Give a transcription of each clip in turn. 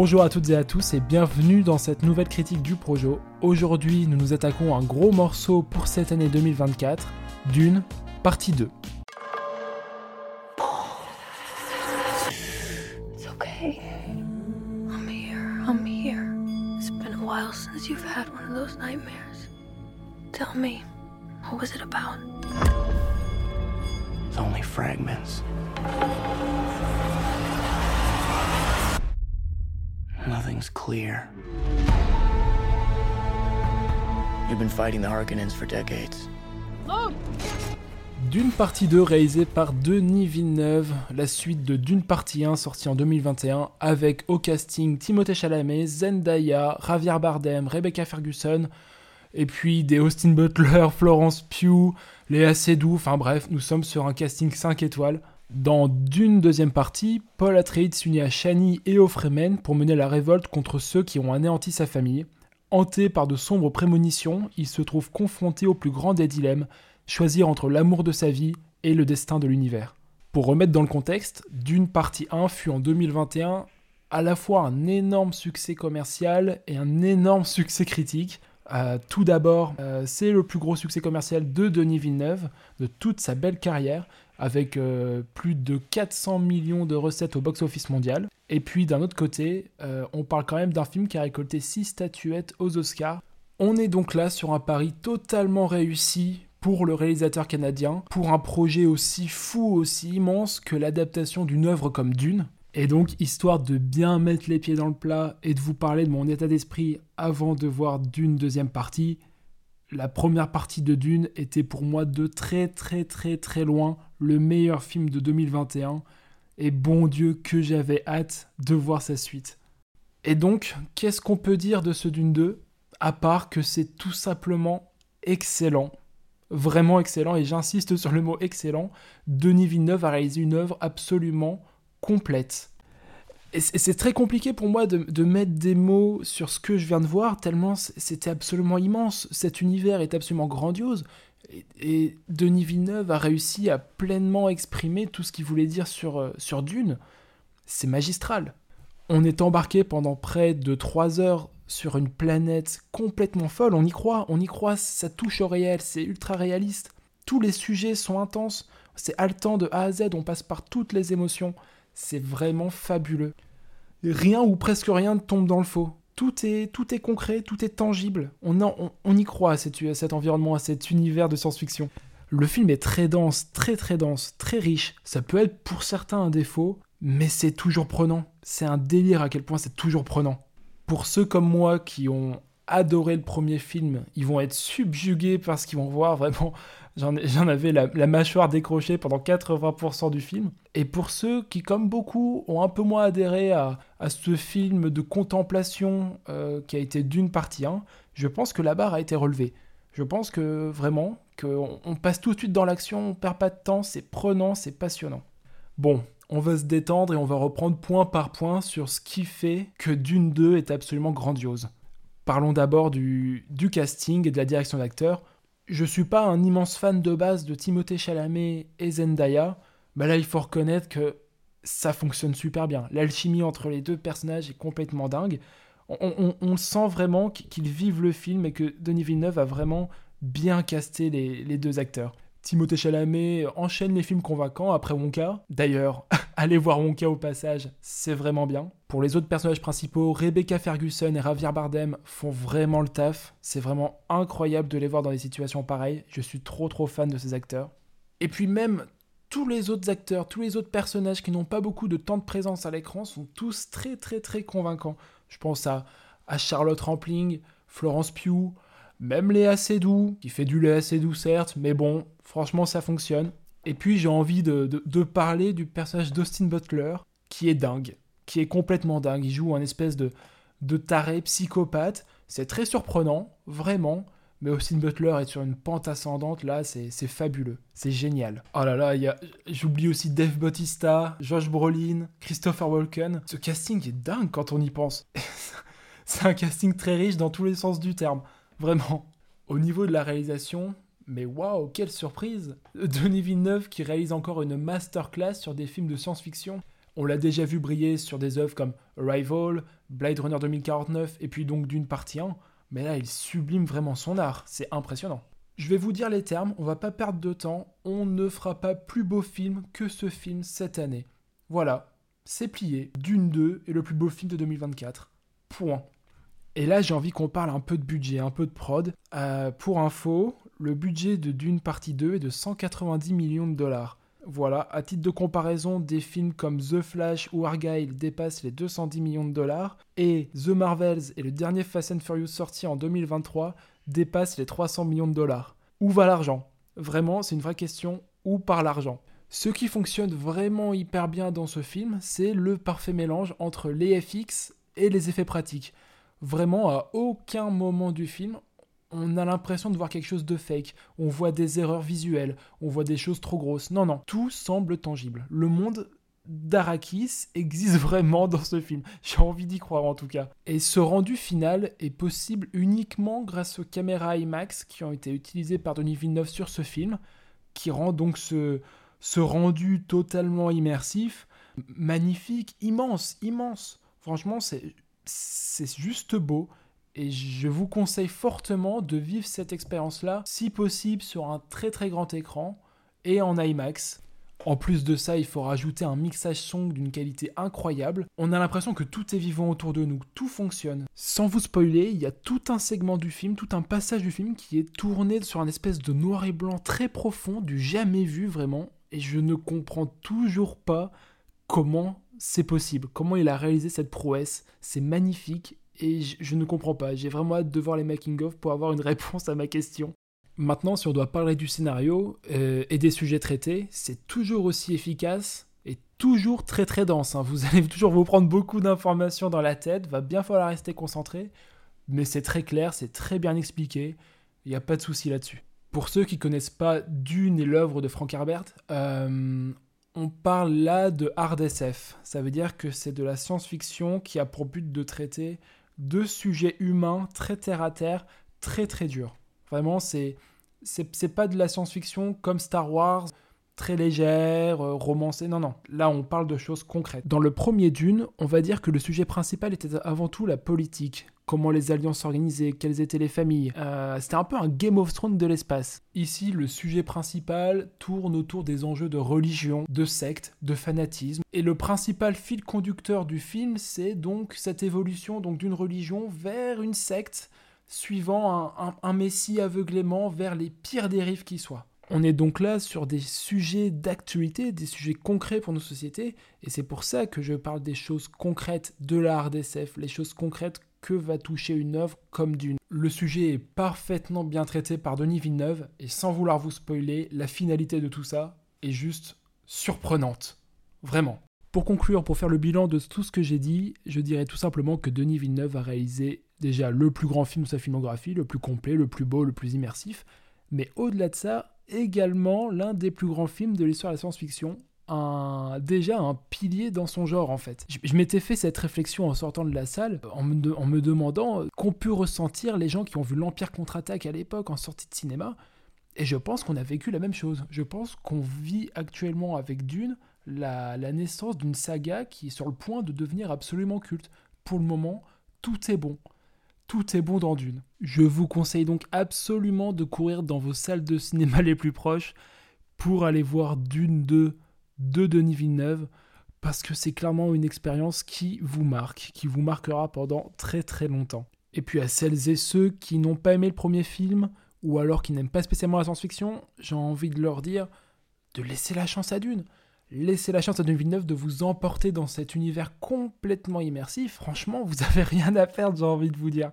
Bonjour à toutes et à tous et bienvenue dans cette nouvelle critique du Projo. Aujourd'hui, nous nous attaquons à un gros morceau pour cette année 2024, Dune, partie 2. It's okay. I'm here. I'm here. It's been a while since you've had one of those nightmares. Tell me, what was it about? It's only fragments. Clear. You've been fighting the Harkonnens for decades. Dune partie 2 réalisée par Denis Villeneuve, la suite de Dune partie 1 sortie en 2021 avec au casting Timothée Chalamet, Zendaya, Javier Bardem, Rebecca Ferguson et puis des Austin Butler, Florence Pugh, Léa Seydoux, enfin bref, nous sommes sur un casting 5 étoiles. Dans Dune deuxième partie, Paul Atreides s'unit à Shani et aux Fremen pour mener la révolte contre ceux qui ont anéanti sa famille. Hanté par de sombres prémonitions, il se trouve confronté au plus grand des dilemmes, choisir entre l'amour de sa vie et le destin de l'univers. Pour remettre dans le contexte, Dune partie 1 fut en 2021 à la fois un énorme succès commercial et un énorme succès critique. Euh, tout d'abord, euh, c'est le plus gros succès commercial de Denis Villeneuve, de toute sa belle carrière, avec euh, plus de 400 millions de recettes au box-office mondial. Et puis d'un autre côté, euh, on parle quand même d'un film qui a récolté 6 statuettes aux Oscars. On est donc là sur un pari totalement réussi pour le réalisateur canadien, pour un projet aussi fou, aussi immense que l'adaptation d'une œuvre comme Dune. Et donc, histoire de bien mettre les pieds dans le plat et de vous parler de mon état d'esprit avant de voir Dune deuxième partie, la première partie de Dune était pour moi de très très très très loin le meilleur film de 2021 et bon Dieu que j'avais hâte de voir sa suite. Et donc, qu'est-ce qu'on peut dire de ce Dune 2 à part que c'est tout simplement excellent. Vraiment excellent et j'insiste sur le mot excellent. Denis Villeneuve a réalisé une œuvre absolument complète. Et c'est très compliqué pour moi de, mettre des mots sur ce que je viens de voir, tellement c'était absolument immense. Cet univers est absolument grandiose. Et, et Denis Villeneuve a réussi à pleinement exprimer tout ce qu'il voulait dire sur, euh, sur Dune. C'est magistral. On est embarqué pendant près de 3 heures sur une planète complètement folle. On y croit, on y croit, ça touche au réel, c'est ultra réaliste. Tous les sujets sont intenses. C'est haletant de A à Z, on passe par toutes les émotions. C'est vraiment fabuleux. Rien ou presque rien ne tombe dans le faux. Tout est, tout est concret, tout est tangible. On, y croit à, cet, à cet environnement, à cet univers de science-fiction. Le film est très dense, très très dense, très riche. Ça peut être pour certains un défaut, mais c'est toujours prenant. C'est un délire à quel point c'est toujours prenant. Pour ceux comme moi qui ont adoré le premier film, ils vont être subjugués par ce qu'ils vont voir. Vraiment, j'en ai- j'en avais la, mâchoire décrochée pendant 80% du film. Et pour ceux qui, comme beaucoup, ont un peu moins adhéré à, à ce film de contemplation euh, qui a été d'une partie 1, je pense que la barre a été relevée. Je pense que vraiment, qu'on on passe tout de suite dans l'action, on perd pas de temps, c'est prenant, c'est passionnant. Bon, on va se détendre et on va reprendre point par point sur ce qui fait que Dune 2 est absolument grandiose. Parlons d'abord du, du casting et de la direction d'acteurs. Je suis pas un immense fan de base de Timothée Chalamet et Zendaya, mais là il faut reconnaître que ça fonctionne super bien. L'alchimie entre les deux personnages est complètement dingue. On sent vraiment qu'ils vivent le film et que Denis Villeneuve a vraiment bien casté les, les deux acteurs. Timothée Chalamet enchaîne les films convaincants après Wonka. D'ailleurs, allez voir Wonka au passage, c'est vraiment bien. Pour les autres personnages principaux, Rebecca Ferguson et Javier Bardem font vraiment le taf. C'est vraiment incroyable de les voir dans des situations pareilles. Je suis trop trop fan de ces acteurs. Et puis même tous les autres acteurs, tous les autres personnages qui n'ont pas beaucoup de temps de présence à l'écran sont tous très très très convaincants. Je pense à, Charlotte Rampling, Florence Pugh, même Léa Seydoux, qui fait du Léa Seydoux certes, mais bon, franchement ça fonctionne. Et puis j'ai envie de, de- parler du personnage d'Austin Butler, qui est dingue, qui est complètement dingue. Il joue un espèce de, de taré psychopathe. C'est très surprenant, vraiment. Mais Austin Butler est sur une pente ascendante, là, c'est fabuleux. C'est génial. Oh là là, j'oublie aussi Dave Bautista, Josh Brolin, Christopher Walken. Ce casting est dingue quand on y pense. c'est un casting très riche dans tous les sens du terme. Vraiment. Au niveau de la réalisation, mais waouh, quelle surprise Denis Villeneuve qui réalise encore une masterclass sur des films de science-fiction. On l'a déjà vu briller sur des œuvres comme Arrival, Blade Runner 2049 et puis donc d'une partie 1, mais là il sublime vraiment son art, c'est impressionnant. Je vais vous dire les termes, on va pas perdre de temps, on ne fera pas plus beau film que ce film cette année. Voilà, c'est plié, Dune 2 est le plus beau film de 2024. Point. Et là, j'ai envie qu'on parle un peu de budget, un peu de prod. Euh, pour info, le budget de Dune partie 2 est de 190 millions de dollars. Voilà, à titre de comparaison, des films comme The Flash ou Argyle dépassent les 210 millions de dollars, et The Marvels et le dernier Fast and Furious sorti en 2023 dépassent les 300 millions de dollars. Où va l'argent? Vraiment, c'est une vraie question. Où part l'argent? Ce qui fonctionne vraiment hyper bien dans ce film, c'est le parfait mélange entre les FX et les effets pratiques. Vraiment, à aucun moment du film, on a l'impression de voir quelque chose de fake, on voit des erreurs visuelles, on voit des choses trop grosses. Non, non, tout semble tangible. Le monde d'Arakis existe vraiment dans ce film. J'ai envie d'y croire en tout cas. Et ce rendu final est possible uniquement grâce aux caméras IMAX qui ont été utilisées par Denis Villeneuve sur ce film, qui rend donc ce, ce rendu totalement immersif, magnifique, immense, immense. Franchement, c'est juste beau. Et je vous conseille fortement de vivre cette expérience-là, si possible sur un très très grand écran et en IMAX. En plus de ça, il faut rajouter un mixage son d'une qualité incroyable. On a l'impression que tout est vivant autour de nous, tout fonctionne. Sans vous spoiler, il y a tout un segment du film, tout un passage du film qui est tourné sur un espèce de noir et blanc très profond, du jamais vu vraiment. Et je ne comprends toujours pas comment c'est possible, comment il a réalisé cette prouesse. C'est magnifique et je, ne comprends pas. J'ai vraiment hâte de voir les making-of pour avoir une réponse à ma question. Maintenant, si on doit parler du scénario euh, et des sujets traités, c'est toujours aussi efficace et toujours très très dense. Hein. Vous allez toujours vous prendre beaucoup d'informations dans la tête, va bien falloir rester concentré, mais c'est très clair, c'est très bien expliqué, il n'y a pas de souci là-dessus. Pour ceux qui connaissent pas Dune et l'œuvre de Frank Herbert, euh, on parle là de hard SF. Ça veut dire que c'est de la science-fiction qui a pour but de traiter deux sujets humains très terre à terre, très très durs. Vraiment, c'est c'est pas de la science-fiction comme Star Wars, très légère, euh, romancée. Non, non. Là, on parle de choses concrètes. Dans le premier Dune, on va dire que le sujet principal était avant tout la politique comment les alliances s'organisaient, quelles étaient les familles. Euh, c'était un peu un Game of Thrones de l'espace. Ici, le sujet principal tourne autour des enjeux de religion, de secte, de fanatisme. Et le principal fil conducteur du film, c'est donc cette évolution d'une religion vers une secte, suivant un, un messie aveuglément vers les pires dérives qui soient. On est donc là sur des sujets d'actualité, des sujets concrets pour nos sociétés, et c'est pour ça que je parle des choses concrètes de l'art d'SF, les choses concrètes que va toucher une œuvre comme Dune. Le sujet est parfaitement bien traité par Denis Villeneuve et sans vouloir vous spoiler, la finalité de tout ça est juste surprenante. Vraiment. Pour conclure, pour faire le bilan de tout ce que j'ai dit, je dirais tout simplement que Denis Villeneuve a réalisé déjà le plus grand film de sa filmographie, le plus complet, le plus beau, le plus immersif, mais au-delà de ça, également l'un des plus grands films de l'histoire de la science-fiction, un, déjà un pilier dans son genre en fait. Je, m'étais fait cette réflexion en sortant de la salle en me, demandant qu'ont pu ressentir les gens qui ont vu l'Empire contre-attaque à l'époque en sortie de cinéma. Et je pense qu'on a vécu la même chose. Je pense qu'on vit actuellement avec Dune la naissance d'une saga qui est sur le point de devenir absolument culte. Pour le moment, tout est bon. Tout est bon dans Dune. Je vous conseille donc absolument de courir dans vos salles de cinéma les plus proches pour aller voir Dune 2 de Denis Villeneuve parce que c'est clairement une expérience qui vous marque, qui vous marquera pendant très très longtemps. Et puis à celles et ceux qui n'ont pas aimé le premier film, ou alors qui n'aiment pas spécialement la science-fiction, j'ai envie de leur dire de laisser la chance à Dune. Laissez la chance à Denis Villeneuve de vous emporter dans cet univers complètement immersif. Franchement, vous avez rien à perdre, j'ai envie de vous dire.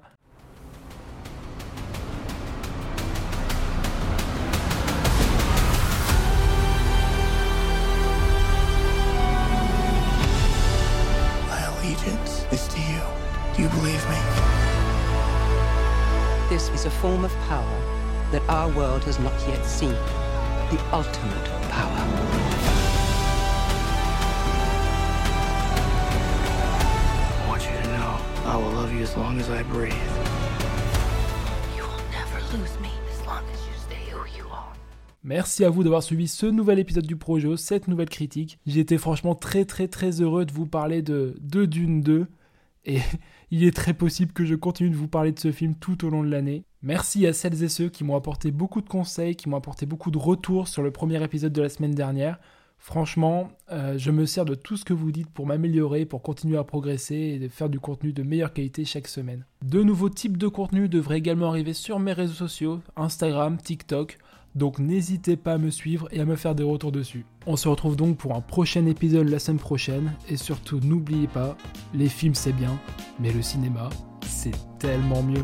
a form of power that our world has not yet seen. The ultimate power. As long as I breathe. You will never lose me as long as you stay who you are. Merci à vous d'avoir suivi ce nouvel épisode du Projo, cette nouvelle critique. J'ai été franchement très très très heureux de vous parler de, de Dune 2 et il est très possible que je continue de vous parler de ce film tout au long de l'année. Merci à celles et ceux qui m'ont apporté beaucoup de conseils, qui m'ont apporté beaucoup de retours sur le premier épisode de la semaine dernière. Franchement, euh, je me sers de tout ce que vous dites pour m'améliorer, pour continuer à progresser et de faire du contenu de meilleure qualité chaque semaine. De nouveaux types de contenus devraient également arriver sur mes réseaux sociaux, Instagram, TikTok. Donc n'hésitez pas à me suivre et à me faire des retours dessus. On se retrouve donc pour un prochain épisode la semaine prochaine. Et surtout n'oubliez pas, les films c'est bien, mais le cinéma c'est tellement mieux.